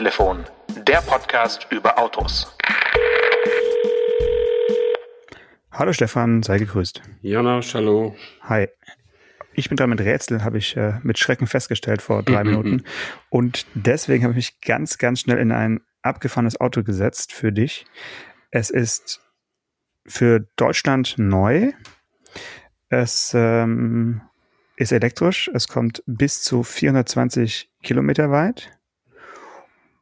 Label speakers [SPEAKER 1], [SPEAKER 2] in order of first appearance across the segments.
[SPEAKER 1] Autotelefon, der Podcast über Autos.
[SPEAKER 2] Hallo Stefan, sei gegrüßt.
[SPEAKER 3] Jana, hallo.
[SPEAKER 2] Hi. Ich bin dran mit Rätsel, habe ich äh, mit Schrecken festgestellt vor drei Minuten. Und deswegen habe ich mich ganz, ganz schnell in ein abgefahrenes Auto gesetzt für dich. Es ist für Deutschland neu. Es ähm, ist elektrisch. Es kommt bis zu 420 Kilometer weit.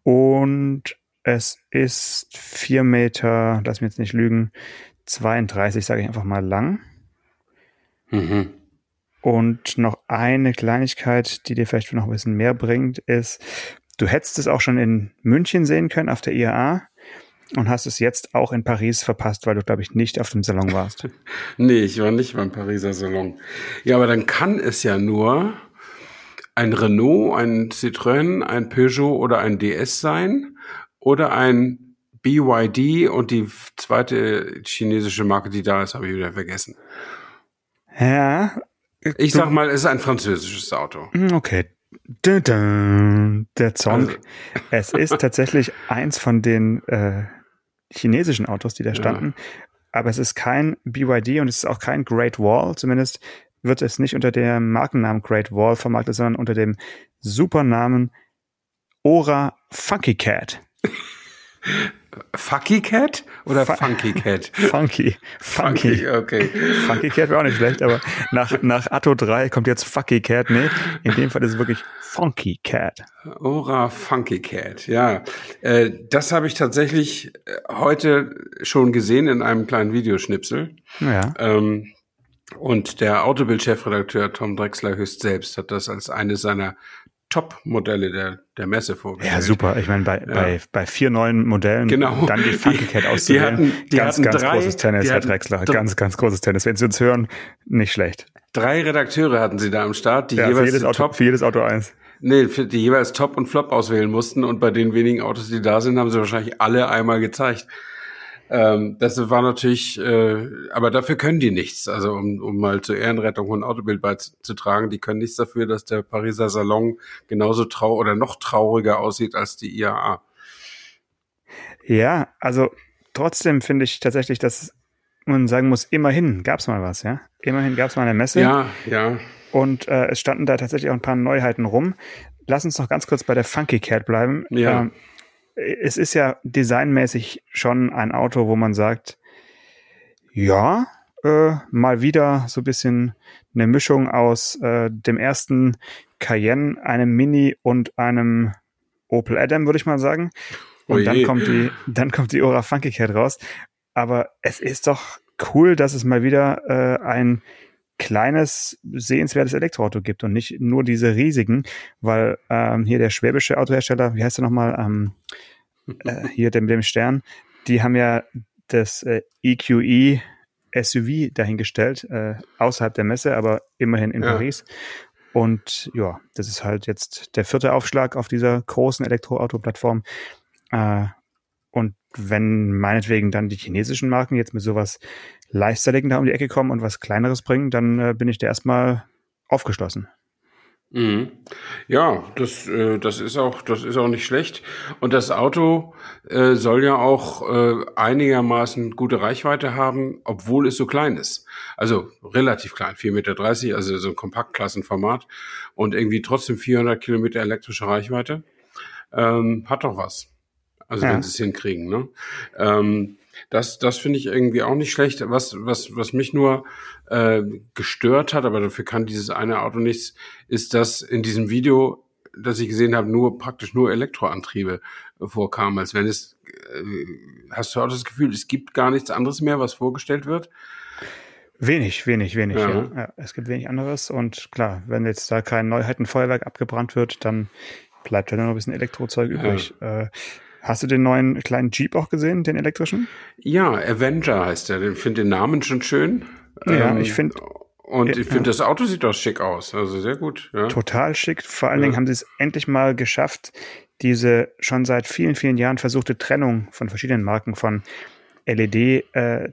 [SPEAKER 2] Und es ist vier Meter, lass mich jetzt nicht lügen, 32, sage ich einfach mal lang.
[SPEAKER 3] Mhm.
[SPEAKER 2] Und noch eine Kleinigkeit, die dir vielleicht noch ein bisschen mehr bringt, ist, du hättest es auch schon in München sehen können auf der IAA und hast es jetzt auch in Paris verpasst, weil du, glaube ich, nicht auf dem Salon warst.
[SPEAKER 3] nee, ich war nicht beim Pariser Salon. Ja, aber dann kann es ja nur ein Renault, ein Citroën, ein Peugeot oder ein DS sein oder ein BYD und die zweite chinesische Marke, die da ist, habe ich wieder vergessen.
[SPEAKER 2] Ja.
[SPEAKER 3] Ich sag mal, es ist ein französisches Auto.
[SPEAKER 2] Hm, okay. Der Song. Also. Es ist tatsächlich eins von den äh, chinesischen Autos, die da standen. Ja. Aber es ist kein BYD und es ist auch kein Great Wall. Zumindest wird es nicht unter dem Markennamen Great Wall vermarktet, sondern unter dem Supernamen Ora Funky Cat.
[SPEAKER 3] Fucky Cat oder Fu Funky Cat?
[SPEAKER 2] Funky. Funky. Funky, okay. Funky Cat wäre auch nicht schlecht, aber nach, nach Atto 3 kommt jetzt Fucky Cat. Nee, in dem Fall ist es wirklich Funky Cat.
[SPEAKER 3] Ora Funky Cat, ja. Äh, das habe ich tatsächlich äh, heute schon gesehen in einem kleinen Videoschnipsel.
[SPEAKER 2] Ja.
[SPEAKER 3] Ähm, und der Autobild-Chefredakteur Tom Drexler höchst selbst hat das als eines seiner Top-Modelle der, der Messe vorgestellt.
[SPEAKER 2] Ja, super. Ich meine, bei, ja. bei, bei vier neuen Modellen
[SPEAKER 3] genau.
[SPEAKER 2] dann die Funky Cat auszuwählen. Die hatten, die ganz, hatten ganz drei, großes Tennis, Herr Drexler. Ganz, ganz großes Tennis. Wenn Sie uns hören, nicht schlecht.
[SPEAKER 3] Drei Redakteure hatten Sie da am Start, die ja, jeweils
[SPEAKER 2] für jedes, Auto,
[SPEAKER 3] Top,
[SPEAKER 2] für jedes Auto eins.
[SPEAKER 3] Nee, für die jeweils Top und Flop auswählen mussten und bei den wenigen Autos, die da sind, haben sie wahrscheinlich alle einmal gezeigt. Ähm, das war natürlich, äh, aber dafür können die nichts. Also um, um mal zur Ehrenrettung ein Autobild beizutragen, die können nichts dafür, dass der Pariser Salon genauso trau oder noch trauriger aussieht als die IAA.
[SPEAKER 2] Ja, also trotzdem finde ich tatsächlich, dass man sagen muss, immerhin gab es mal was, ja. Immerhin gab es mal eine Messe.
[SPEAKER 3] Ja, ja.
[SPEAKER 2] Und äh, es standen da tatsächlich auch ein paar Neuheiten rum. Lass uns noch ganz kurz bei der Funky Cat bleiben.
[SPEAKER 3] Ja.
[SPEAKER 2] Ähm, es ist ja designmäßig schon ein Auto, wo man sagt, ja, äh, mal wieder so ein bisschen eine Mischung aus äh, dem ersten Cayenne, einem Mini und einem Opel Adam, würde ich mal sagen. Und dann kommt die, dann kommt die Ora Funky Cat raus. Aber es ist doch cool, dass es mal wieder äh, ein kleines, sehenswertes Elektroauto gibt und nicht nur diese riesigen, weil ähm, hier der schwäbische Autohersteller, wie heißt der nochmal, ähm, äh, hier dem, dem Stern, die haben ja das äh, EQE SUV dahingestellt, äh, außerhalb der Messe, aber immerhin in ja. Paris. Und ja, das ist halt jetzt der vierte Aufschlag auf dieser großen Elektroauto-Plattform. Äh, und wenn meinetwegen dann die chinesischen Marken jetzt mit sowas Leichtstyligen da um die Ecke kommen und was Kleineres bringen, dann äh, bin ich da erstmal aufgeschlossen.
[SPEAKER 3] Mhm. Ja, das, äh, das ist auch, das ist auch nicht schlecht. Und das Auto äh, soll ja auch äh, einigermaßen gute Reichweite haben, obwohl es so klein ist. Also relativ klein, 4,30 Meter, also so ein Kompaktklassenformat und irgendwie trotzdem 400 Kilometer elektrische Reichweite. Ähm, hat doch was. Also ja. wenn sie es hinkriegen. Ne? Ähm, das, das finde ich irgendwie auch nicht schlecht. Was, was, was mich nur äh, gestört hat, aber dafür kann dieses eine Auto nichts, ist, dass in diesem Video, das ich gesehen habe, nur praktisch nur Elektroantriebe vorkamen, als wenn es, äh, hast du auch das Gefühl, es gibt gar nichts anderes mehr, was vorgestellt wird?
[SPEAKER 2] Wenig, wenig, wenig, ja. ja. ja. Es gibt wenig anderes und klar, wenn jetzt da kein Neuheitenfeuerwerk abgebrannt wird, dann bleibt ja nur noch ein bisschen Elektrozeug übrig. Ja. Äh, Hast du den neuen kleinen Jeep auch gesehen, den elektrischen?
[SPEAKER 3] Ja, Avenger heißt der. Ich finde den Namen schon schön.
[SPEAKER 2] Ja, ähm, ich finde.
[SPEAKER 3] Und ich finde, das Auto sieht auch schick aus. Also sehr gut. Ja.
[SPEAKER 2] Total schick. Vor allen ja. Dingen haben sie es endlich mal geschafft, diese schon seit vielen, vielen Jahren versuchte Trennung von verschiedenen Marken von LED, äh,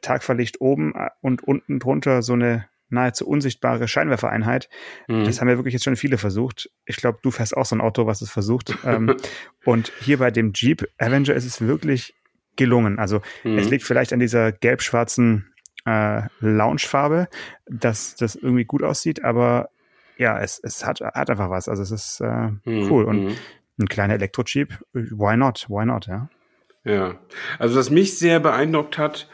[SPEAKER 2] oben äh, und unten drunter so eine nahezu unsichtbare Scheinwerfereinheit. Mhm. Das haben ja wirklich jetzt schon viele versucht. Ich glaube, du fährst auch so ein Auto, was es versucht. ähm, und hier bei dem Jeep Avenger ist es wirklich gelungen. Also mhm. es liegt vielleicht an dieser gelb-schwarzen äh, Loungefarbe, dass das irgendwie gut aussieht, aber ja, es, es hat, hat einfach was. Also es ist äh, mhm. cool. Und mhm. ein kleiner Elektro-Jeep, why not? Why not, ja?
[SPEAKER 3] Ja, also was mich sehr beeindruckt hat,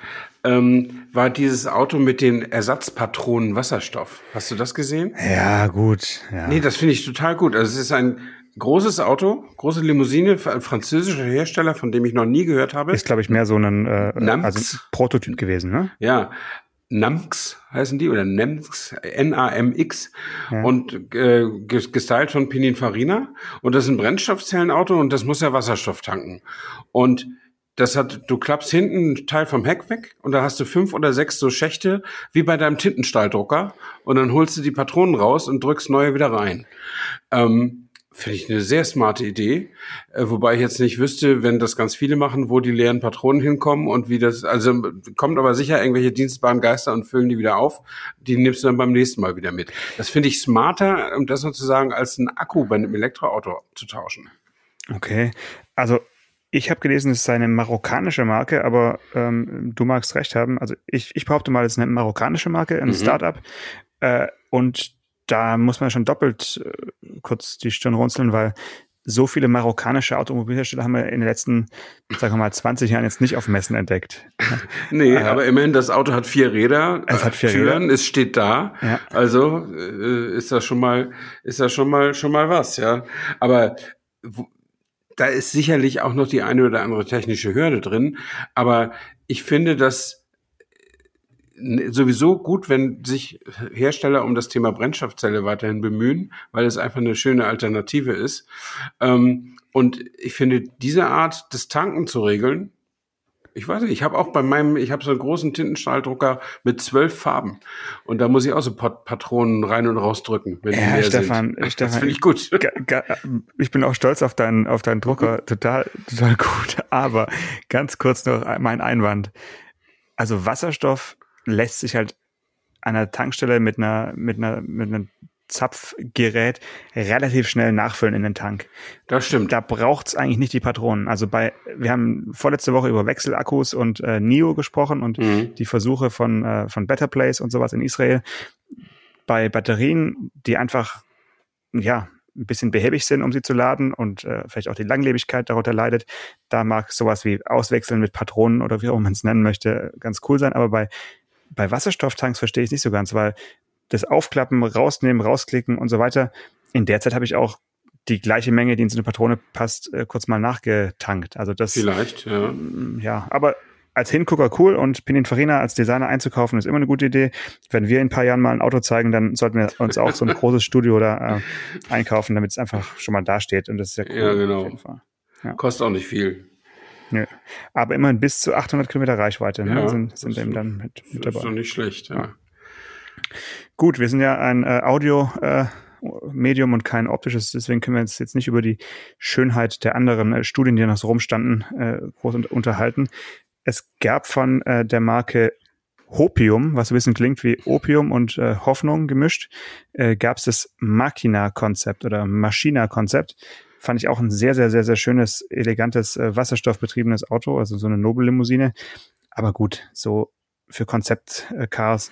[SPEAKER 3] ähm, war dieses Auto mit den Ersatzpatronen Wasserstoff. Hast du das gesehen?
[SPEAKER 2] Ja, gut. Ja.
[SPEAKER 3] Nee, das finde ich total gut. Also es ist ein großes Auto, große Limousine, ein französischer Hersteller, von dem ich noch nie gehört habe.
[SPEAKER 2] Ist, glaube ich, mehr so ein, äh, also Prototyp gewesen, ne?
[SPEAKER 3] Ja. Namx heißen die oder Nemx, N-A-M-X ja. und äh, gestylt von Pininfarina und das ist ein Brennstoffzellenauto und das muss ja Wasserstoff tanken und das hat, du klappst hinten einen Teil vom Heck weg und da hast du fünf oder sechs so Schächte wie bei deinem Tintenstahldrucker und dann holst du die Patronen raus und drückst neue wieder rein. Ähm, Finde ich eine sehr smarte Idee, äh, wobei ich jetzt nicht wüsste, wenn das ganz viele machen, wo die leeren Patronen hinkommen und wie das, also kommt aber sicher irgendwelche dienstbaren Geister und füllen die wieder auf, die nimmst du dann beim nächsten Mal wieder mit. Das finde ich smarter, um das sozusagen als ein Akku bei einem Elektroauto zu tauschen.
[SPEAKER 2] Okay, also ich habe gelesen, es sei eine marokkanische Marke, aber ähm, du magst recht haben. Also ich, ich behaupte mal, es ist eine marokkanische Marke, ein mhm. Startup. Äh, und da muss man schon doppelt äh, kurz die Stirn runzeln, weil so viele marokkanische Automobilhersteller haben wir in den letzten, sagen wir mal, 20 Jahren jetzt nicht auf Messen entdeckt.
[SPEAKER 3] nee, äh, aber immerhin, das Auto hat vier Räder.
[SPEAKER 2] Es hat vier
[SPEAKER 3] Türen,
[SPEAKER 2] Räder.
[SPEAKER 3] es steht da. Ja. Also äh, ist das schon mal, ist das schon mal, schon mal was, ja. Aber da ist sicherlich auch noch die eine oder andere technische Hürde drin. Aber ich finde das sowieso gut, wenn sich Hersteller um das Thema Brennstoffzelle weiterhin bemühen, weil es einfach eine schöne Alternative ist. Ähm, und ich finde, diese Art des Tanken zu regeln, ich weiß nicht, ich habe auch bei meinem, ich habe so einen großen Tintenstrahldrucker mit zwölf Farben. Und da muss ich auch so Pat Patronen rein und raus drücken,
[SPEAKER 2] wenn ja, die leer Stefan, sind. Stefan, das finde ich gut. Ich bin auch stolz auf deinen, auf deinen Drucker. Total, total gut. Aber ganz kurz noch mein Einwand. Also Wasserstoff lässt sich halt an einer Tankstelle mit einer, mit einer, mit einer Zapfgerät relativ schnell nachfüllen in den Tank.
[SPEAKER 3] Das stimmt.
[SPEAKER 2] Da braucht's eigentlich nicht die Patronen. Also bei, wir haben vorletzte Woche über Wechselakkus und äh, NIO gesprochen und mhm. die Versuche von, äh, von Better Place und sowas in Israel. Bei Batterien, die einfach, ja, ein bisschen behäbig sind, um sie zu laden und äh, vielleicht auch die Langlebigkeit darunter leidet. Da mag sowas wie Auswechseln mit Patronen oder wie auch man es nennen möchte, ganz cool sein. Aber bei, bei Wasserstofftanks verstehe ich nicht so ganz, weil das Aufklappen, rausnehmen, rausklicken und so weiter. In der Zeit habe ich auch die gleiche Menge, die in so eine Patrone passt, äh, kurz mal nachgetankt. Also das
[SPEAKER 3] vielleicht, ja.
[SPEAKER 2] Mm, ja, aber als Hingucker cool und Pininfarina als Designer einzukaufen ist immer eine gute Idee. Wenn wir in ein paar Jahren mal ein Auto zeigen, dann sollten wir uns auch so ein großes Studio da äh, einkaufen, damit es einfach schon mal dasteht und das ist ja cool.
[SPEAKER 3] Ja, genau. Ja. Kostet auch nicht viel.
[SPEAKER 2] Nö. Aber immerhin bis zu 800 Kilometer Reichweite ne, ja, sind, sind eben dann mit, mit dabei.
[SPEAKER 3] Das ist doch nicht schlecht, ja. ja.
[SPEAKER 2] Gut, wir sind ja ein äh, Audio äh, Medium und kein optisches, deswegen können wir uns jetzt nicht über die Schönheit der anderen äh, Studien, die noch so rumstanden, äh, groß un unterhalten. Es gab von äh, der Marke Hopium, was ein bisschen klingt wie Opium und äh, Hoffnung gemischt, äh, gab es das Machina-Konzept oder Maschina-Konzept. Fand ich auch ein sehr, sehr, sehr, sehr schönes, elegantes, äh, wasserstoffbetriebenes Auto, also so eine Nobellimousine. Aber gut, so für Konzept-Cars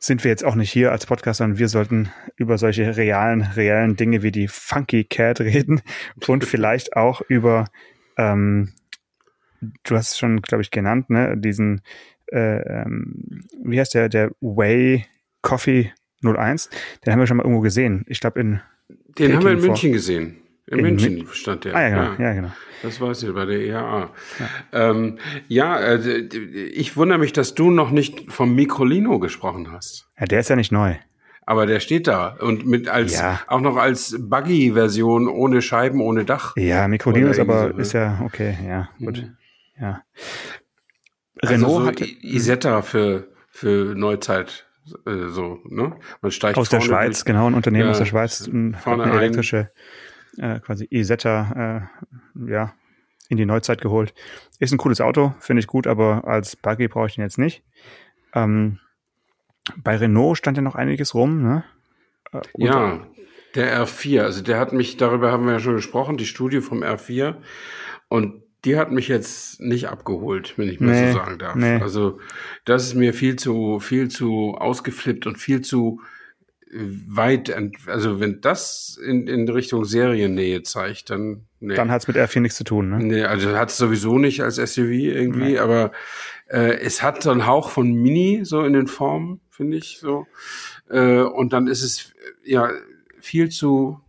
[SPEAKER 2] sind wir jetzt auch nicht hier als Podcast, sondern wir sollten über solche realen, reellen Dinge wie die Funky Cat reden und vielleicht auch über, ähm, du hast es schon, glaube ich, genannt, ne, diesen, äh, ähm, wie heißt der, der Way Coffee 01, den haben wir schon mal irgendwo gesehen. Ich glaube in
[SPEAKER 3] Den Peking haben wir in München gesehen. In, in München Mün stand der.
[SPEAKER 2] Ah, ja, genau. Ja, ja genau.
[SPEAKER 3] Das weiß ich, bei der EAA. Ja, ähm, ja also, ich wundere mich, dass du noch nicht vom Microlino gesprochen hast.
[SPEAKER 2] Ja, der ist ja nicht neu.
[SPEAKER 3] Aber der steht da und mit als ja. auch noch als Buggy-Version ohne Scheiben, ohne Dach.
[SPEAKER 2] Ja, Microlino ist aber so, ne? ist ja okay, ja gut, mhm. ja.
[SPEAKER 3] Also Renault also so hat Isetta für für Neuzeit äh, so ne?
[SPEAKER 2] Man steigt aus der Schweiz, durch, genau ein Unternehmen aus der Schweiz, vorne eine elektrische äh, quasi Isetta, äh, ja, in die Neuzeit geholt. Ist ein cooles Auto, finde ich gut, aber als Buggy brauche ich den jetzt nicht. Ähm, bei Renault stand ja noch einiges rum, ne?
[SPEAKER 3] Äh, ja, der R4, also der hat mich, darüber haben wir ja schon gesprochen, die Studie vom R4. Und die hat mich jetzt nicht abgeholt, wenn ich mal nee, so sagen darf. Nee. Also das ist mir viel zu, viel zu ausgeflippt und viel zu weit, also wenn das in, in Richtung Seriennähe zeigt, dann
[SPEAKER 2] nee. Dann hat's mit R4 nichts zu tun, ne?
[SPEAKER 3] Nee, also hat's sowieso nicht als SUV irgendwie, nee. aber äh, es hat so einen Hauch von Mini so in den Formen, finde ich so. Äh, und dann ist es ja viel zu,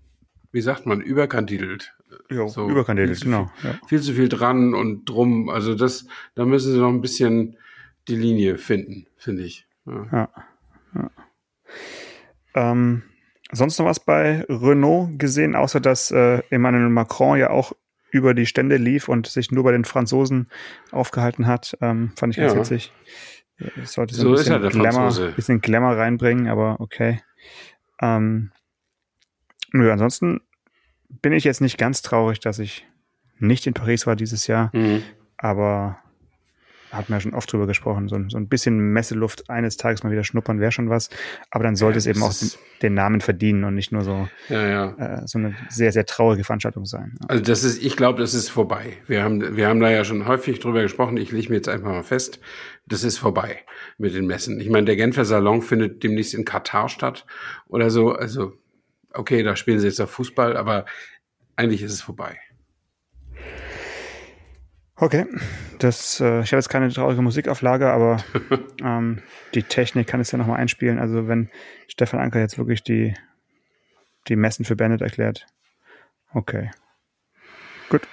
[SPEAKER 3] wie sagt man, überkandidelt.
[SPEAKER 2] Ja, so, überkandidelt, viel genau.
[SPEAKER 3] Viel, ja. viel zu viel dran und drum. Also das, da müssen sie noch ein bisschen die Linie finden, finde ich. Ja. ja. ja.
[SPEAKER 2] Ähm, sonst noch was bei Renault gesehen, außer dass äh, Emmanuel Macron ja auch über die Stände lief und sich nur bei den Franzosen aufgehalten hat. Ähm, fand ich ganz ja. witzig. Ich sollte so, so ein bisschen, Glamour, bisschen Glamour reinbringen, aber okay. Ähm, nö, ansonsten bin ich jetzt nicht ganz traurig, dass ich nicht in Paris war dieses Jahr, mhm. aber hat man ja schon oft drüber gesprochen, so, so ein bisschen Messeluft eines Tages mal wieder schnuppern wäre schon was, aber dann sollte ja, es eben auch den, den, Namen verdienen und nicht nur so, ja, ja. Äh, so eine sehr, sehr traurige Veranstaltung sein.
[SPEAKER 3] Also das ist, ich glaube, das ist vorbei. Wir haben, wir haben da ja schon häufig drüber gesprochen, ich lege mir jetzt einfach mal fest, das ist vorbei mit den Messen. Ich meine, der Genfer Salon findet demnächst in Katar statt oder so, also okay, da spielen sie jetzt auf Fußball, aber eigentlich ist es vorbei.
[SPEAKER 2] Okay, das, äh, ich habe jetzt keine traurige Musikauflage, aber ähm, die Technik kann es ja nochmal einspielen. Also wenn Stefan Anker jetzt wirklich die, die Messen für Bennett erklärt. Okay. Gut.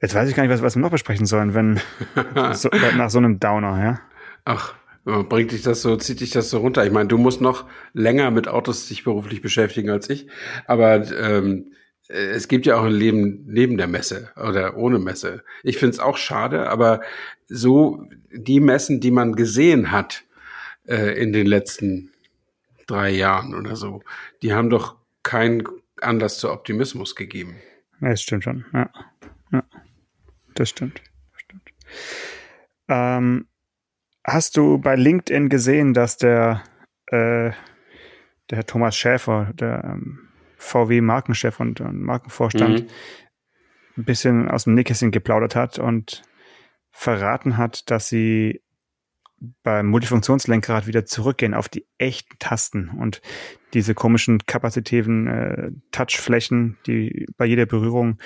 [SPEAKER 2] Jetzt weiß ich gar nicht, was, was wir noch besprechen sollen, wenn so, nach so einem Downer, ja.
[SPEAKER 3] Ach, bringt dich das so, zieht dich das so runter. Ich meine, du musst noch länger mit Autos sich beruflich beschäftigen als ich, aber ähm, äh, es gibt ja auch ein Leben neben der Messe oder ohne Messe. Ich finde es auch schade, aber so die Messen, die man gesehen hat äh, in den letzten drei Jahren oder so, die haben doch keinen Anlass zu Optimismus gegeben.
[SPEAKER 2] Ja, das stimmt schon. Ja, ja. das stimmt. Das stimmt. Ähm, hast du bei LinkedIn gesehen, dass der, äh, der Thomas Schäfer, der ähm, VW-Markenchef und, und Markenvorstand, mhm. ein bisschen aus dem Nähkästchen geplaudert hat und verraten hat, dass sie beim Multifunktionslenkrad wieder zurückgehen auf die echten Tasten und diese komischen kapazitiven äh, Touchflächen, die bei jeder Berührung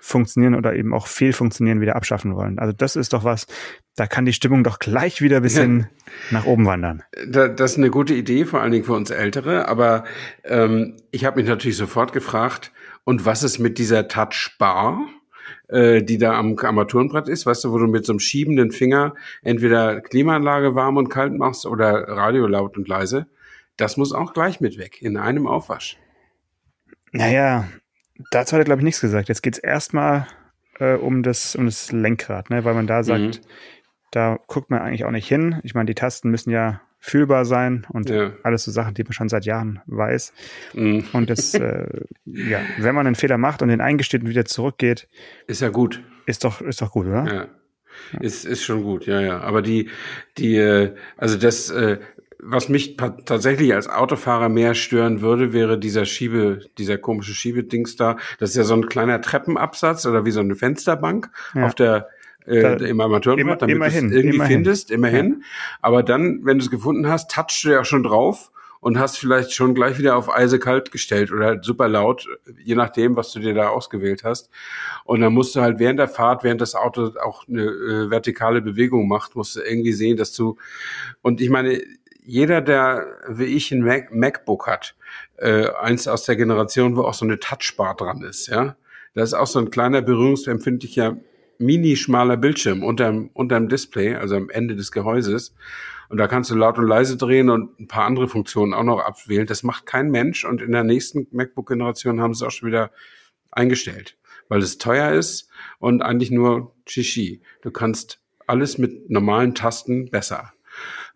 [SPEAKER 2] funktionieren oder eben auch fehlfunktionieren, wieder abschaffen wollen. Also das ist doch was, da kann die Stimmung doch gleich wieder ein bisschen ja. nach oben wandern.
[SPEAKER 3] das ist eine gute Idee, vor allen Dingen für uns Ältere. Aber ähm, ich habe mich natürlich sofort gefragt, und was ist mit dieser Touchbar? äh, die da am Armaturenbrett ist, weißt du, wo du mit so einem schiebenden Finger entweder Klimaanlage warm und kalt machst oder Radio laut und leise. Das muss auch gleich mit weg, in einem Aufwasch.
[SPEAKER 2] Naja, dazu hat er, glaube ich, nichts gesagt. Jetzt geht es erstmal äh, um, das, um das Lenkrad, ne? weil man da sagt, mhm. da guckt man eigentlich auch nicht hin. Ich meine, die Tasten müssen ja fühlbar sein und ja. alles so Sachen, die man schon seit Jahren weiß. Mhm. Und das, äh, ja, wenn man einen Fehler macht und den eingesteht und wieder zurückgeht,
[SPEAKER 3] ist ja gut.
[SPEAKER 2] Ist doch, ist doch gut, oder?
[SPEAKER 3] Ja. ja. Ist, ist schon gut, ja, ja. Aber die, die, äh, also das, äh, was mich tatsächlich als Autofahrer mehr stören würde, wäre dieser Schiebe, dieser komische Schiebedings da. Das ist ja so ein kleiner Treppenabsatz oder wie so eine Fensterbank ja. auf der äh, da, im Armaturenbrett, damit
[SPEAKER 2] immerhin,
[SPEAKER 3] du es irgendwie
[SPEAKER 2] immerhin.
[SPEAKER 3] findest, immerhin. Ja. Aber dann, wenn du es gefunden hast, touchst du ja schon drauf und hast vielleicht schon gleich wieder auf eisekalt gestellt oder halt super laut, je nachdem, was du dir da ausgewählt hast. Und dann musst du halt während der Fahrt, während das Auto auch eine äh, vertikale Bewegung macht, musst du irgendwie sehen, dass du und ich meine, jeder, der wie ich ein Mac MacBook hat, äh, eins aus der Generation, wo auch so eine Touchbar dran ist, ja, das ist auch so ein kleiner berührungsempfindlicher mini schmaler Bildschirm unterm, unterm Display, also am Ende des Gehäuses. Und da kannst du laut und leise drehen und ein paar andere Funktionen auch noch abwählen. Das macht kein Mensch. Und in der nächsten MacBook-Generation haben sie es auch schon wieder eingestellt, weil es teuer ist und eigentlich nur Shishi. Du kannst alles mit normalen Tasten besser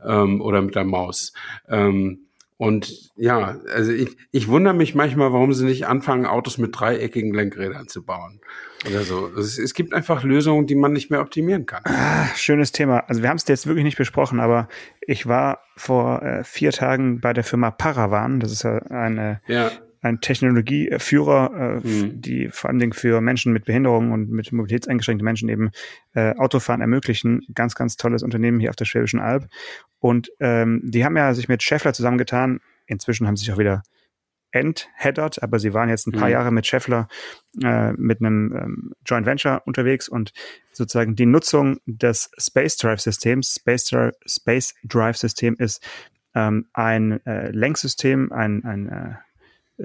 [SPEAKER 3] ähm, oder mit der Maus. Ähm, und ja, also ich, ich wundere mich manchmal, warum sie nicht anfangen, Autos mit dreieckigen Lenkrädern zu bauen. oder so. Es, es, gibt einfach Lösungen, die man nicht mehr optimieren kann.
[SPEAKER 2] Ah, schönes Thema. Also wir haben es jetzt wirklich nicht besprochen, aber ich war vor äh, vier Tagen bei der Firma Paravan. Das ist ja eine ja ein Technologieführer, äh, mhm. die vor allen Dingen für Menschen mit Behinderungen und mit mobilitätseingeschränkten Menschen eben äh, Autofahren ermöglichen. Ganz, ganz tolles Unternehmen hier auf der Schwäbischen Alb. Und ähm, die haben ja sich mit Scheffler zusammengetan. Inzwischen haben sie sich auch wieder entheadert, aber sie waren jetzt ein paar mhm. Jahre mit Scheffler äh, mit einem ähm, Joint Venture unterwegs und sozusagen die Nutzung des Space Drive Systems, Space, Drive, Space Drive System ist ähm, ein äh, Lenksystem, ein, ein äh,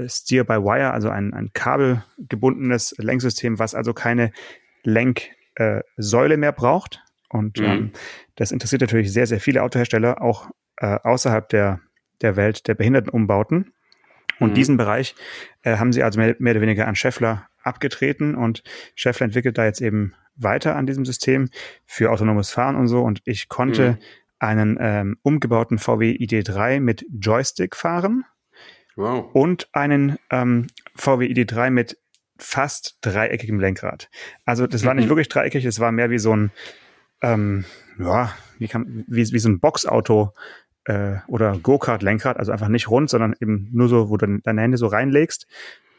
[SPEAKER 2] Steer-by-Wire, also ein, ein kabelgebundenes Lenksystem, was also keine Lenksäule äh, mehr braucht. Und mhm. ähm, das interessiert natürlich sehr, sehr viele Autohersteller, auch äh, außerhalb der, der Welt der Behindertenumbauten. Und mhm. diesen Bereich äh, haben sie also mehr, mehr oder weniger an Scheffler abgetreten und Scheffler entwickelt da jetzt eben weiter an diesem System für autonomes Fahren und so. Und ich konnte mhm. einen ähm, umgebauten VW ID3 mit Joystick fahren. Wow. Und einen ähm, VW ID3 mit fast dreieckigem Lenkrad. Also das war nicht mhm. wirklich dreieckig, es war mehr wie so ein, ähm, ja, wie, kann, wie, wie so ein Boxauto äh, oder Go-Kart-Lenkrad, also einfach nicht rund, sondern eben nur so, wo du deine Hände so reinlegst.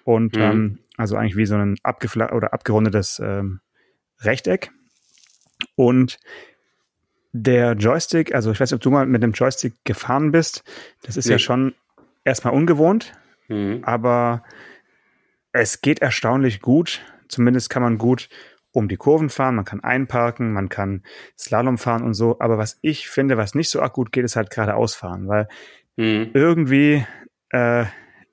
[SPEAKER 2] Und mhm. ähm, also eigentlich wie so ein abgefla oder abgerundetes ähm, Rechteck. Und der Joystick, also ich weiß nicht, ob du mal mit dem Joystick gefahren bist, das ist nee. ja schon erstmal ungewohnt, mhm. aber es geht erstaunlich gut. Zumindest kann man gut um die Kurven fahren, man kann einparken, man kann Slalom fahren und so. Aber was ich finde, was nicht so gut geht, ist halt geradeaus fahren, weil mhm. irgendwie äh,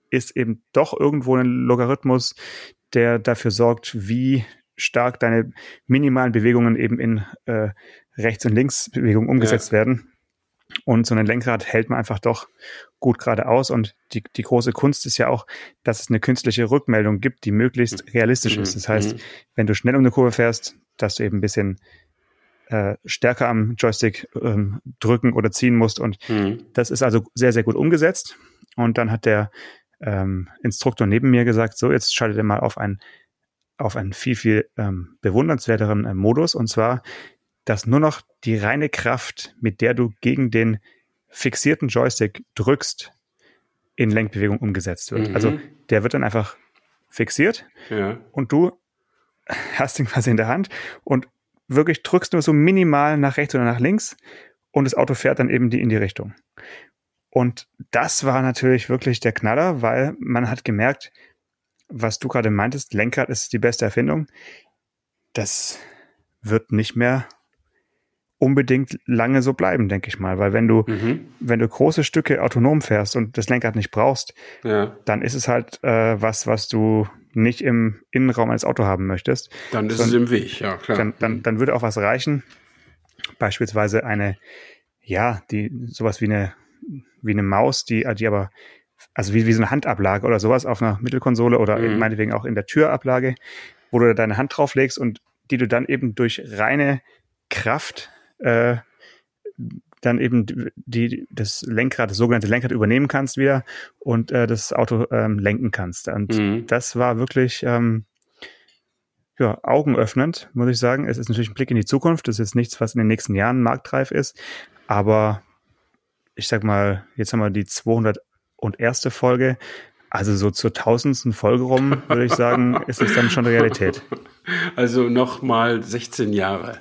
[SPEAKER 2] ist eben doch irgendwo ein Logarithmus, der dafür sorgt, wie stark deine minimalen Bewegungen eben in äh, Rechts- und Linksbewegungen umgesetzt ja. werden. Und so ein Lenkrad hält man einfach doch gut geradeaus. Und die, die große Kunst ist ja auch, dass es eine künstliche Rückmeldung gibt, die möglichst realistisch mhm. ist. Das heißt, mhm. wenn du schnell um eine Kurve fährst, dass du eben ein bisschen äh, stärker am Joystick ähm, drücken oder ziehen musst. Und mhm. das ist also sehr, sehr gut umgesetzt. Und dann hat der ähm, Instruktor neben mir gesagt, so, jetzt schaltet er mal auf einen auf einen viel, viel ähm, bewundernswerteren äh, Modus. Und zwar dass nur noch die reine Kraft, mit der du gegen den fixierten Joystick drückst, in Lenkbewegung umgesetzt wird. Mhm. Also der wird dann einfach fixiert ja. und du hast ihn quasi in der Hand und wirklich drückst nur so minimal nach rechts oder nach links und das Auto fährt dann eben die in die Richtung. Und das war natürlich wirklich der Knaller, weil man hat gemerkt, was du gerade meintest, Lenkrad ist die beste Erfindung. Das wird nicht mehr unbedingt lange so bleiben, denke ich mal. Weil wenn du, mhm. wenn du große Stücke autonom fährst und das Lenkrad nicht brauchst, ja. dann ist es halt äh, was, was du nicht im Innenraum eines Autos haben möchtest.
[SPEAKER 3] Dann ist Sondern, es im Weg, ja klar.
[SPEAKER 2] Dann, dann, dann würde auch was reichen. Beispielsweise eine, ja, die sowas wie eine, wie eine Maus, die, die aber, also wie, wie so eine Handablage oder sowas auf einer Mittelkonsole oder mhm. meinetwegen auch in der Türablage, wo du deine Hand drauflegst und die du dann eben durch reine Kraft äh, dann eben die, das Lenkrad, das sogenannte Lenkrad übernehmen kannst wieder und äh, das Auto ähm, lenken kannst. Und mhm. das war wirklich ähm, ja, augenöffnend, muss ich sagen. Es ist natürlich ein Blick in die Zukunft. Das ist jetzt nichts, was in den nächsten Jahren marktreif ist. Aber ich sag mal, jetzt haben wir die 201. Folge. Also so zur tausendsten Folge rum, würde ich sagen, ist es dann schon Realität.
[SPEAKER 3] Also noch mal 16 Jahre,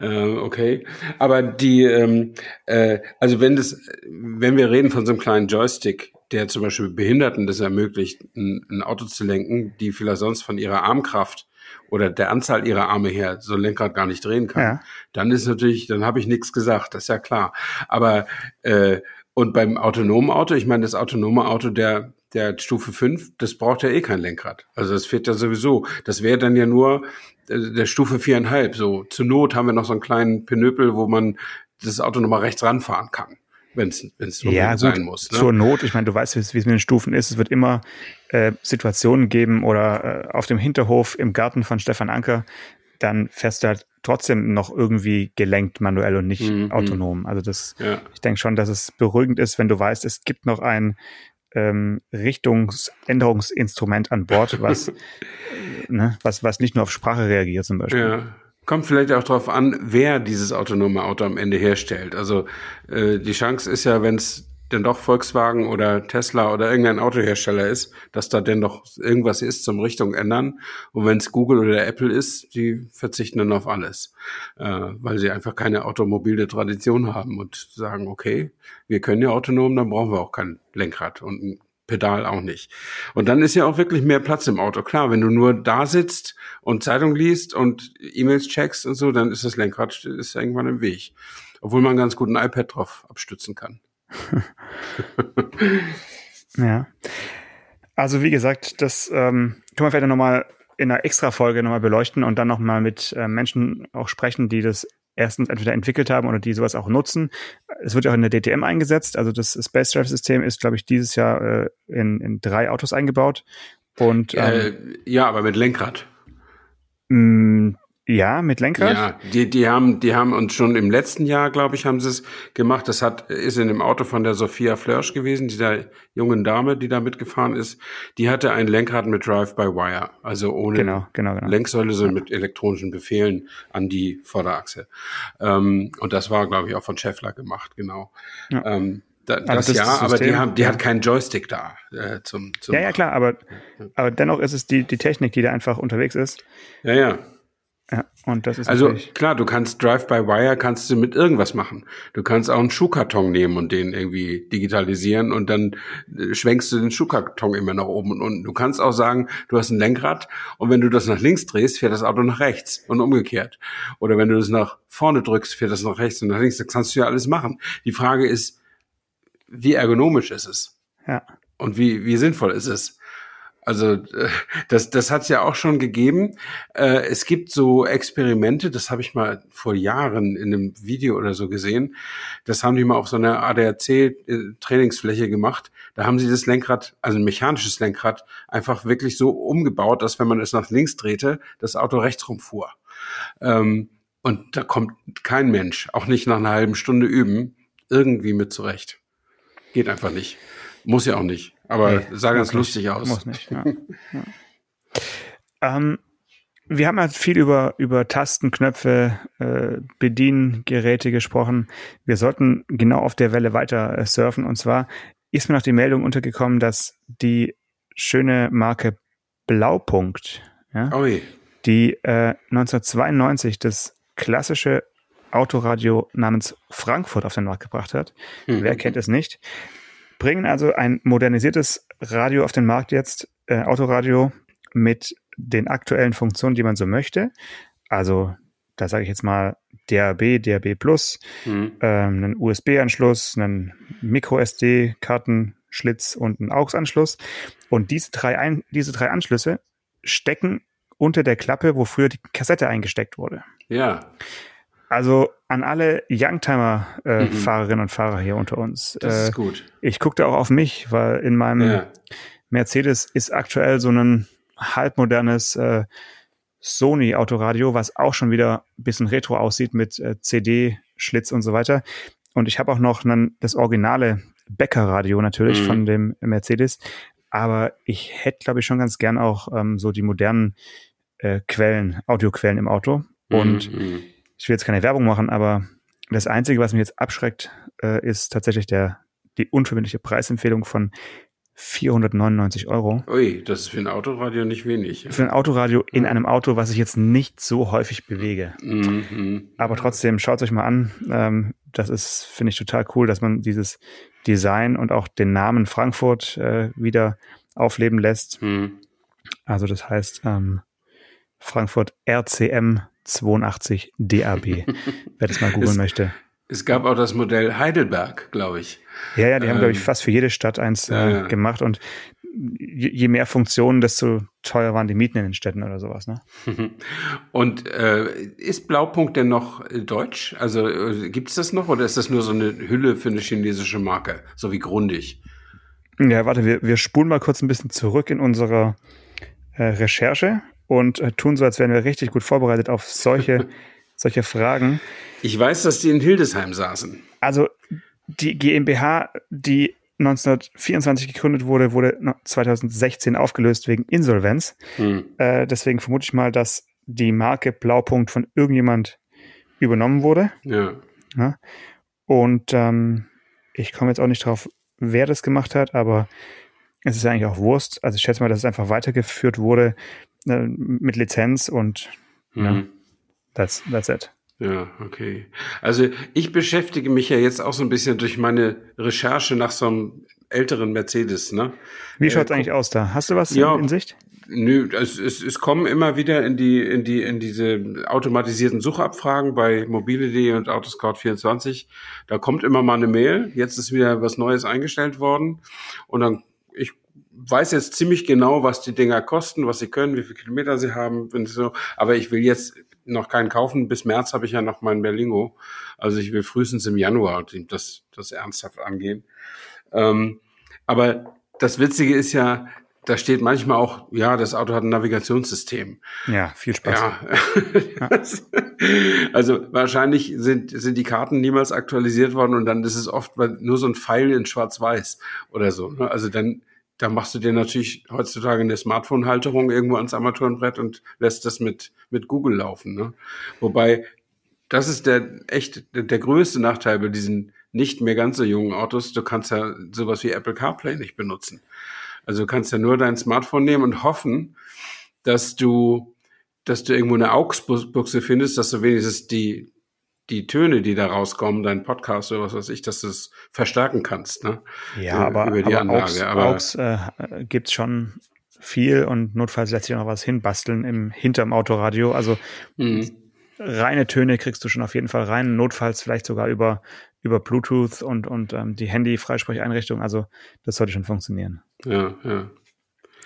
[SPEAKER 3] äh, okay. Aber die, ähm, äh, also wenn das, wenn wir reden von so einem kleinen Joystick, der zum Beispiel Behinderten das ermöglicht, ein, ein Auto zu lenken, die vielleicht sonst von ihrer Armkraft oder der Anzahl ihrer Arme her so ein Lenkrad gar nicht drehen kann, ja. dann ist natürlich, dann habe ich nichts gesagt, das ist ja klar. Aber äh, und beim autonomen Auto, ich meine, das autonome Auto, der der Stufe 5, das braucht ja eh kein Lenkrad. Also das fährt ja sowieso. Das wäre dann ja nur äh, der Stufe viereinhalb. So zur Not haben wir noch so einen kleinen Penöpel, wo man das Auto nochmal rechts ranfahren kann, wenn es
[SPEAKER 2] ja, sein muss. Ne? Zur Not, ich meine, du weißt, wie es mit den Stufen ist. Es wird immer äh, Situationen geben oder äh, auf dem Hinterhof im Garten von Stefan Anker, dann fährst du halt trotzdem noch irgendwie gelenkt manuell und nicht mhm. autonom. Also das, ja. ich denke schon, dass es beruhigend ist, wenn du weißt, es gibt noch ein ähm, Richtungsänderungsinstrument an Bord, was, ne, was, was nicht nur auf Sprache reagiert zum Beispiel.
[SPEAKER 3] Ja. Kommt vielleicht auch darauf an, wer dieses autonome Auto am Ende herstellt. Also äh, die Chance ist ja, wenn es denn doch Volkswagen oder Tesla oder irgendein Autohersteller ist, dass da denn doch irgendwas ist zum Richtung ändern. Und wenn es Google oder Apple ist, die verzichten dann auf alles, äh, weil sie einfach keine automobile Tradition haben und sagen, okay, wir können ja autonom, dann brauchen wir auch kein Lenkrad und ein Pedal auch nicht. Und dann ist ja auch wirklich mehr Platz im Auto. Klar, wenn du nur da sitzt und Zeitung liest und E-Mails checkst und so, dann ist das Lenkrad ist irgendwann im Weg. Obwohl man ganz gut ein iPad drauf abstützen kann.
[SPEAKER 2] Ja. Also wie gesagt, das ähm, können wir vielleicht nochmal in einer Extra-Folge nochmal beleuchten und dann nochmal mit äh, Menschen auch sprechen, die das erstens entweder entwickelt haben oder die sowas auch nutzen. Es wird ja auch in der DTM eingesetzt. Also das Space Drive System ist, glaube ich, dieses Jahr äh, in, in drei Autos eingebaut. Und ähm,
[SPEAKER 3] äh, ja, aber mit Lenkrad.
[SPEAKER 2] Mh, ja, mit Lenkrad?
[SPEAKER 3] Ja, die, die haben, die haben uns schon im letzten Jahr, glaube ich, haben sie es gemacht. Das hat, ist in dem Auto von der Sophia Flörsch gewesen, dieser jungen Dame, die da mitgefahren ist. Die hatte ein Lenkrad mit Drive-by-Wire, also ohne
[SPEAKER 2] genau, genau, genau.
[SPEAKER 3] Lenksäule, sondern mit elektronischen Befehlen an die Vorderachse. Ähm, und das war, glaube ich, auch von Scheffler gemacht, genau. Ja. Ähm, da, das, das, ja, das aber die haben, die ja. hat keinen Joystick da äh, zum, zum.
[SPEAKER 2] Ja, ja, klar, aber, aber dennoch ist es die, die Technik, die da einfach unterwegs ist.
[SPEAKER 3] Ja, ja.
[SPEAKER 2] Ja, und das ist
[SPEAKER 3] also klar, du kannst Drive-by-Wire kannst du mit irgendwas machen. Du kannst auch einen Schuhkarton nehmen und den irgendwie digitalisieren und dann äh, schwenkst du den Schuhkarton immer nach oben und unten. Du kannst auch sagen, du hast ein Lenkrad und wenn du das nach links drehst, fährt das Auto nach rechts und umgekehrt. Oder wenn du das nach vorne drückst, fährt das nach rechts und nach links. Das kannst du ja alles machen. Die Frage ist, wie ergonomisch ist es?
[SPEAKER 2] Ja.
[SPEAKER 3] Und wie, wie sinnvoll ist es? Also äh, das, das hat es ja auch schon gegeben. Äh, es gibt so Experimente, das habe ich mal vor Jahren in einem Video oder so gesehen. Das haben die mal auf so einer ADAC-Trainingsfläche gemacht. Da haben sie das Lenkrad, also ein mechanisches Lenkrad, einfach wirklich so umgebaut, dass wenn man es nach links drehte, das Auto rechts rumfuhr. Ähm, und da kommt kein Mensch, auch nicht nach einer halben Stunde üben, irgendwie mit zurecht. Geht einfach nicht. Muss ja auch nicht. Aber nee, sah ganz lustig aus.
[SPEAKER 2] Muss nicht, ja. ja. Ähm, wir haben halt viel über, über Tasten, Knöpfe, äh, Bediengeräte gesprochen. Wir sollten genau auf der Welle weiter äh, surfen. Und zwar ist mir noch die Meldung untergekommen, dass die schöne Marke Blaupunkt, ja, die äh, 1992 das klassische Autoradio namens Frankfurt auf den Markt gebracht hat. Mhm. Wer kennt es nicht? Bringen also ein modernisiertes Radio auf den Markt jetzt, äh, Autoradio, mit den aktuellen Funktionen, die man so möchte. Also, da sage ich jetzt mal DAB, DAB Plus, mhm. ähm, einen USB-Anschluss, einen Micro-SD-Kartenschlitz und einen AUX-Anschluss. Und diese drei, ein, diese drei Anschlüsse stecken unter der Klappe, wo früher die Kassette eingesteckt wurde.
[SPEAKER 3] Ja.
[SPEAKER 2] Also an alle Youngtimer-Fahrerinnen äh, mhm. und Fahrer hier unter uns.
[SPEAKER 3] Das äh, ist gut.
[SPEAKER 2] Ich guckte auch auf mich, weil in meinem ja. Mercedes ist aktuell so ein halbmodernes äh, Sony-Autoradio, was auch schon wieder ein bisschen retro aussieht mit äh, CD-Schlitz und so weiter. Und ich habe auch noch einen, das originale Becker-Radio natürlich mhm. von dem Mercedes. Aber ich hätte, glaube ich, schon ganz gern auch ähm, so die modernen äh, Quellen, Audioquellen im Auto. Und mhm ich will jetzt keine Werbung machen, aber das Einzige, was mich jetzt abschreckt, äh, ist tatsächlich der, die unverbindliche Preisempfehlung von 499 Euro.
[SPEAKER 3] Ui, das ist für ein Autoradio nicht wenig.
[SPEAKER 2] Für ein Autoradio in einem Auto, was ich jetzt nicht so häufig bewege. Mhm. Aber trotzdem, schaut euch mal an. Ähm, das ist, finde ich, total cool, dass man dieses Design und auch den Namen Frankfurt äh, wieder aufleben lässt. Mhm. Also das heißt ähm, Frankfurt RCM 82 DAB, wer das mal googeln
[SPEAKER 3] es,
[SPEAKER 2] möchte.
[SPEAKER 3] Es gab auch das Modell Heidelberg, glaube ich.
[SPEAKER 2] Ja, ja, die ähm, haben, glaube ich, fast für jede Stadt eins äh, ja. gemacht und je, je, mehr Funktionen, desto teuer waren die Mieten in den Städten oder sowas. Ne?
[SPEAKER 3] Und äh, ist Blaupunkt denn noch äh, deutsch? Also äh, gibt es das noch oder ist das nur so eine Hülle für eine chinesische Marke, so wie Grundig?
[SPEAKER 2] Ja, warte, wir, wir spulen mal kurz ein bisschen zurück in unserer äh, Recherche und äh, tun so, als wären wir richtig gut vorbereitet auf solche, solche Fragen.
[SPEAKER 3] Ich weiß, dass die in Hildesheim saßen.
[SPEAKER 2] Also die GmbH, die 1924 gegründet wurde, wurde 2016 aufgelöst wegen Insolvenz. Hm. Äh, deswegen vermute ich mal, dass die Marke Blaupunkt von irgendjemand übernommen wurde.
[SPEAKER 3] Ja.
[SPEAKER 2] ja. Und ähm, ich komme jetzt auch nicht drauf, wer das gemacht hat, aber es ist eigentlich auch Wurst. Also ich schätze mal, dass es einfach weitergeführt wurde äh, mit Lizenz und mhm. ja, that's, that's it.
[SPEAKER 3] Ja, okay. Also ich beschäftige mich ja jetzt auch so ein bisschen durch meine Recherche nach so einem älteren Mercedes. Ne?
[SPEAKER 2] Wie schaut es äh, eigentlich aus da? Hast du was ja, in, in Sicht?
[SPEAKER 3] Nö, es, es, es kommen immer wieder in die in die in diese automatisierten Suchabfragen bei mobile.de und Autoscout24. Da kommt immer mal eine Mail. Jetzt ist wieder was Neues eingestellt worden und dann weiß jetzt ziemlich genau, was die Dinger kosten, was sie können, wie viele Kilometer sie haben, wenn so. Aber ich will jetzt noch keinen kaufen. Bis März habe ich ja noch mein Berlingo. Also ich will frühestens im Januar das, das ernsthaft angehen. Ähm, aber das Witzige ist ja, da steht manchmal auch, ja, das Auto hat ein Navigationssystem.
[SPEAKER 2] Ja, viel Spaß.
[SPEAKER 3] Ja. also wahrscheinlich sind, sind die Karten niemals aktualisiert worden und dann ist es oft nur so ein Pfeil in Schwarz-Weiß oder so. Ne? Also dann da machst du dir natürlich heutzutage eine Smartphone-Halterung irgendwo ans Armaturenbrett und lässt das mit, mit Google laufen. Ne? Wobei, das ist der echt der, größte Nachteil bei diesen nicht mehr ganz so jungen Autos. Du kannst ja sowas wie Apple CarPlay nicht benutzen. Also du kannst ja nur dein Smartphone nehmen und hoffen, dass du, dass du irgendwo eine AUX-Buchse findest, dass du wenigstens die, die Töne, die da rauskommen, dein Podcast oder was weiß ich, dass du es verstärken kannst, ne?
[SPEAKER 2] Ja, aber, über die aber Anlage. Aux, aber Aux äh, gibt's schon viel und notfalls lässt sich auch noch was hinbasteln im hinterm Autoradio. Also mhm. reine Töne kriegst du schon auf jeden Fall rein, notfalls vielleicht sogar über über Bluetooth und und ähm, die Handy-Freisprecheinrichtung. Also das sollte schon funktionieren.
[SPEAKER 3] Ja, ja.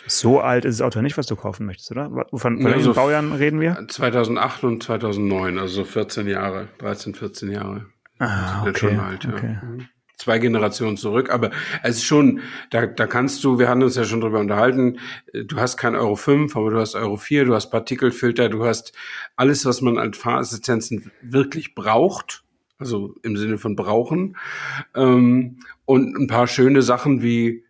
[SPEAKER 2] So alt ist das Auto nicht, was du kaufen möchtest, oder? Von, von ja, welchen so Baujahren reden wir?
[SPEAKER 3] 2008 und 2009, also so 14 Jahre, 13, 14 Jahre.
[SPEAKER 2] Ah, okay, schon alt, ja. Okay.
[SPEAKER 3] Mhm. Zwei Generationen zurück, aber es ist schon, da, da kannst du, wir haben uns ja schon drüber unterhalten, du hast kein Euro 5, aber du hast Euro 4, du hast Partikelfilter, du hast alles, was man als Fahrassistenzen wirklich braucht, also im Sinne von brauchen, ähm, und ein paar schöne Sachen wie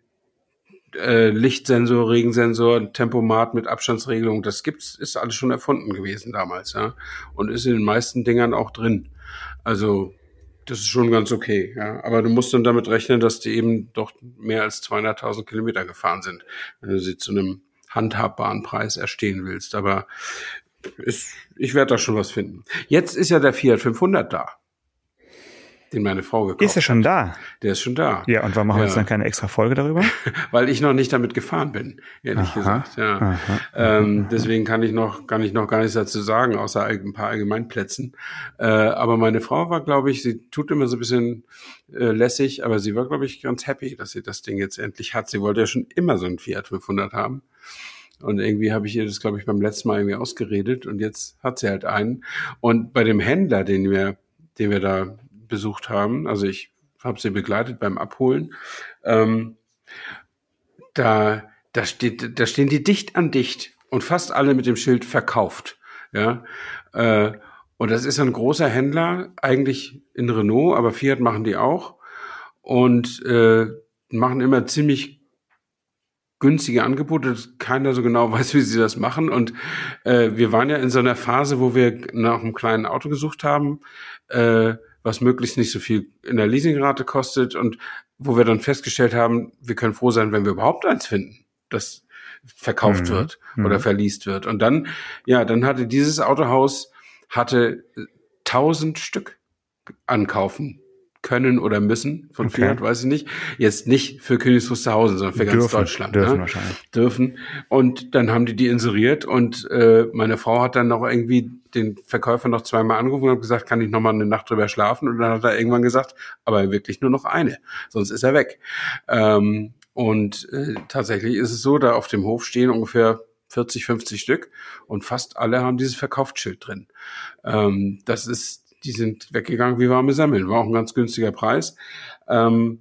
[SPEAKER 3] äh, Lichtsensor, Regensensor, Tempomat mit Abstandsregelung, das gibt's, ist alles schon erfunden gewesen damals, ja. Und ist in den meisten Dingern auch drin. Also, das ist schon ganz okay, ja. Aber du musst dann damit rechnen, dass die eben doch mehr als 200.000 Kilometer gefahren sind, wenn du sie zu einem handhabbaren Preis erstehen willst. Aber ist, ich werde da schon was finden. Jetzt ist ja der Fiat 500 da den meine Frau gekauft
[SPEAKER 2] Ist er schon da?
[SPEAKER 3] Der ist schon da.
[SPEAKER 2] Ja, und warum machen ja. wir jetzt dann keine extra Folge darüber?
[SPEAKER 3] Weil ich noch nicht damit gefahren bin, ehrlich aha, gesagt. Ja. Aha, ähm, deswegen kann ich noch, kann ich noch gar nichts dazu sagen, außer ein paar Allgemeinplätzen. Äh, aber meine Frau war, glaube ich, sie tut immer so ein bisschen äh, lässig, aber sie war, glaube ich, ganz happy, dass sie das Ding jetzt endlich hat. Sie wollte ja schon immer so ein Fiat 500 haben. Und irgendwie habe ich ihr das, glaube ich, beim letzten Mal irgendwie ausgeredet und jetzt hat sie halt einen. Und bei dem Händler, den wir, den wir da besucht haben. Also ich habe sie begleitet beim Abholen. Ähm, da, da, steht, da stehen die dicht an dicht und fast alle mit dem Schild verkauft. Ja, äh, und das ist ein großer Händler, eigentlich in Renault, aber Fiat machen die auch und äh, machen immer ziemlich günstige Angebote. Keiner so genau weiß, wie sie das machen. Und äh, wir waren ja in so einer Phase, wo wir nach einem kleinen Auto gesucht haben. Äh, was möglichst nicht so viel in der Leasingrate kostet und wo wir dann festgestellt haben, wir können froh sein, wenn wir überhaupt eins finden, das verkauft mhm. wird oder mhm. verliest wird. Und dann, ja, dann hatte dieses Autohaus hatte tausend Stück ankaufen können oder müssen von okay. Fiat, weiß ich nicht. Jetzt nicht für Königs Wusterhausen, sondern für dürfen, ganz Deutschland.
[SPEAKER 2] Dürfen
[SPEAKER 3] ne?
[SPEAKER 2] wahrscheinlich.
[SPEAKER 3] Dürfen. Und dann haben die die inseriert und äh, meine Frau hat dann noch irgendwie den Verkäufer noch zweimal angerufen und hat gesagt, kann ich noch mal eine Nacht drüber schlafen? Und dann hat er irgendwann gesagt, aber wirklich nur noch eine, sonst ist er weg. Ähm, und äh, tatsächlich ist es so, da auf dem Hof stehen ungefähr 40, 50 Stück und fast alle haben dieses Verkaufsschild drin. Ähm, das ist die sind weggegangen wie warme Semmeln. War auch ein ganz günstiger Preis. Ähm,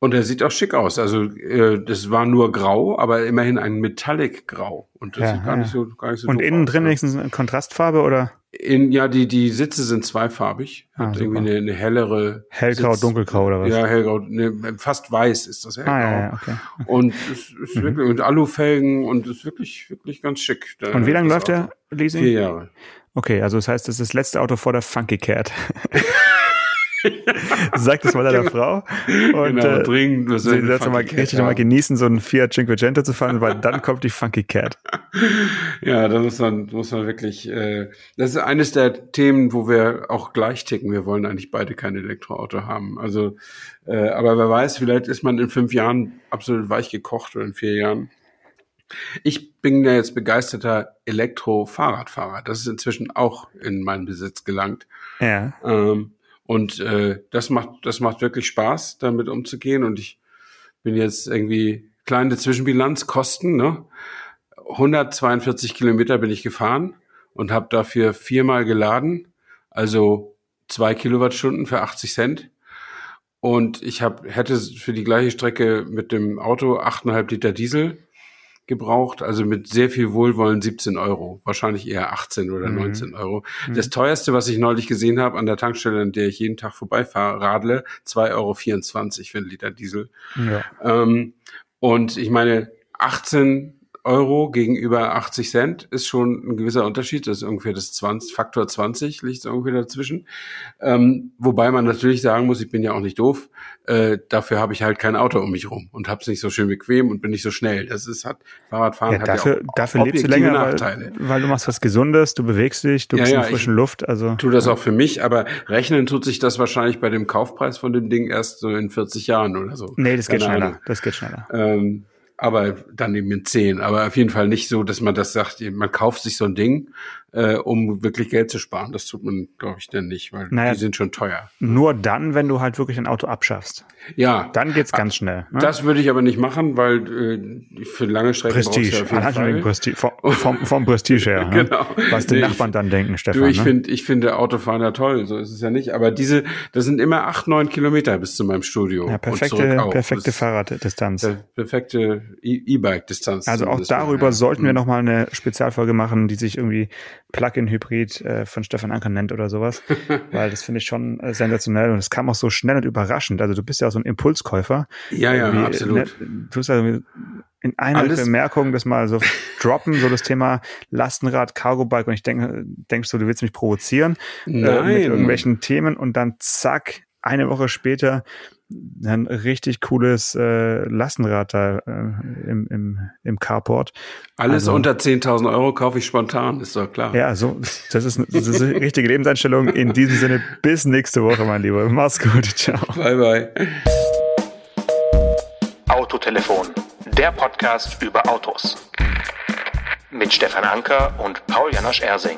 [SPEAKER 3] und er sieht auch schick aus. Also äh, das war nur grau, aber immerhin ein Metallic Grau. Und das
[SPEAKER 2] ja,
[SPEAKER 3] sieht gar
[SPEAKER 2] ja.
[SPEAKER 3] nicht so gar nicht so
[SPEAKER 2] Und innen drin wenigstens eine Kontrastfarbe oder?
[SPEAKER 3] In, ja, die, die Sitze sind zweifarbig.
[SPEAKER 2] Ah,
[SPEAKER 3] Hat
[SPEAKER 2] super.
[SPEAKER 3] irgendwie eine, eine hellere.
[SPEAKER 2] Hellgrau,
[SPEAKER 3] Sitz-
[SPEAKER 2] dunkelgrau oder was?
[SPEAKER 3] Ja, hellgrau. Ne, fast weiß ist das hellgrau.
[SPEAKER 2] Ah, ja, ja, okay.
[SPEAKER 3] Und es ist wirklich, und Alufelgen und ist wirklich, wirklich ganz schick. Da-
[SPEAKER 2] Und wie lange läuft der. Leasing?
[SPEAKER 3] Vier Jahre.
[SPEAKER 2] Okay, also das heißt, das ist das letzte Auto vor der Funky Cat. Sag das mal deiner Frau. Und
[SPEAKER 3] genau,
[SPEAKER 2] äh,
[SPEAKER 3] dringend. was
[SPEAKER 2] sie
[SPEAKER 3] soll
[SPEAKER 2] mal richtig mal genießen, so einen Fiat Cinquecento zu fahren, weil dann kommt die Funky Cat.
[SPEAKER 3] Ja, da muss man, muss man wirklich, äh, das ist eines der Themen, wo wir auch gleich ticken. Wir wollen eigentlich beide kein Elektroauto haben. Also, äh, aber wer weiß, vielleicht ist man in fünf Jahren absolut weich gekocht oder in vier Jahren. Ich bin ja jetzt begeisterter Elektro-Fahrradfahrer. Das ist inzwischen auch in meinen Besitz gelangt.
[SPEAKER 2] Ja.
[SPEAKER 3] Ähm, und äh, das macht, das macht wirklich Spaß, damit umzugehen. Und ich bin jetzt irgendwie kleine Zwischenbilanz, Kosten, ne? 142 Kilometer bin ich gefahren und habe dafür viermal geladen, also zwei Kilowattstunden für 80 Cent. Und ich hab, hätte für die gleiche Strecke mit dem Auto 8,5 Liter Diesel gebraucht, also mit sehr viel Wohlwollen 17 Euro, wahrscheinlich eher 18 oder
[SPEAKER 2] Mhm.
[SPEAKER 3] 19 Euro. Das teuerste, was ich neulich gesehen habe an der Tankstelle, an der ich jeden Tag vorbeifahre, radle, 2,24 Euro für einen Liter Diesel.
[SPEAKER 2] ja.
[SPEAKER 3] Ähm, und ich meine, 18 Euro gegenüber 80 Cent ist schon ein gewisser Unterschied. Das ist ungefähr das 20, Faktor 20 liegt irgendwie dazwischen. Ähm, wobei man natürlich sagen muss, ich bin ja auch nicht doof. Äh, dafür habe ich halt kein Auto um mich rum und habe es nicht so schön bequem und bin nicht so schnell. Das ist hat Fahrradfahren
[SPEAKER 2] Ja,
[SPEAKER 3] hat
[SPEAKER 2] dafür,
[SPEAKER 3] ja auch
[SPEAKER 2] dafür lebst du länger, weil,
[SPEAKER 3] Nachteile.
[SPEAKER 2] weil du machst was Gesundes, du bewegst dich, du
[SPEAKER 3] Ja,
[SPEAKER 2] bist in
[SPEAKER 3] ja, ich-
[SPEAKER 2] frischen Luft. Also
[SPEAKER 3] Tu das auch für mich, aber rechnen tut sich das wahrscheinlich bei dem Kaufpreis von dem Ding erst so in 40 Jahren oder so.
[SPEAKER 2] nee, das geht
[SPEAKER 3] Keine
[SPEAKER 2] schneller.
[SPEAKER 3] Ahnung.
[SPEAKER 2] Das geht schneller.
[SPEAKER 3] Ähm, aber dann eben in 10. Aber auf jeden Fall nicht so, dass man das sagt, man kauft sich so ein Ding, äh, um wirklich Geld zu sparen. Das tut man, glaube ich, dann nicht, weil
[SPEAKER 2] Naja.
[SPEAKER 3] die sind schon teuer.
[SPEAKER 2] Nur dann, wenn du halt wirklich ein Auto abschaffst.
[SPEAKER 3] Ja,
[SPEAKER 2] Dann geht's ganz schnell. Ne?
[SPEAKER 3] das würde ich aber nicht machen, weil äh, für lange Strecken brauchst du
[SPEAKER 2] Prestige.
[SPEAKER 3] ja Fall.
[SPEAKER 2] Prestige. Vom, vom, vom Prestige her. ne?
[SPEAKER 3] Genau.
[SPEAKER 2] Was die
[SPEAKER 3] Nee,
[SPEAKER 2] Nachbarn dann denken, Stefan.
[SPEAKER 3] Du, ich
[SPEAKER 2] ne?
[SPEAKER 3] finde, ich finde Autofahren ja toll, so ist es ja nicht. Aber diese, das sind immer acht, neun Kilometer bis zu meinem Studio.
[SPEAKER 2] ja,
[SPEAKER 3] und
[SPEAKER 2] perfekte, perfekte Fahrraddistanz.
[SPEAKER 3] perfekte E- E-Bike-Distanz.
[SPEAKER 2] Also auch darüber
[SPEAKER 3] ja.
[SPEAKER 2] sollten wir
[SPEAKER 3] Mhm.
[SPEAKER 2] nochmal eine Spezialfolge machen, die sich irgendwie Plug-in-Hybrid äh, von Stefan Anker nennt oder sowas. Weil das finde ich schon äh, sensationell und es kam auch so schnell und überraschend. Also du bist ja auch so ein Impulskäufer.
[SPEAKER 3] Ja, ja,
[SPEAKER 2] Irgendwie,
[SPEAKER 3] absolut.
[SPEAKER 2] Ne, du hast irgendwie in einer
[SPEAKER 3] Alles-
[SPEAKER 2] Bemerkung das mal so droppen, so das Thema Lastenrad, Cargo-Bike und ich denke, denkst du, du willst mich provozieren äh, mit irgendwelchen Themen und dann zack, eine Woche später ein richtig cooles äh, Lastenrad da äh, im, im, im Carport.
[SPEAKER 3] Alles
[SPEAKER 2] Also-
[SPEAKER 3] unter 10.000 Euro kaufe ich spontan, ist doch klar.
[SPEAKER 2] Ja, so, das ist, das ist eine richtige Lebenseinstellung. In diesem Sinne, bis nächste Woche, mein Lieber. Mach's gut. Ciao.
[SPEAKER 3] Bye, bye.
[SPEAKER 1] Autotelefon, der Podcast über Autos. Mit Stefan Anker und Paul Janosch Ersing.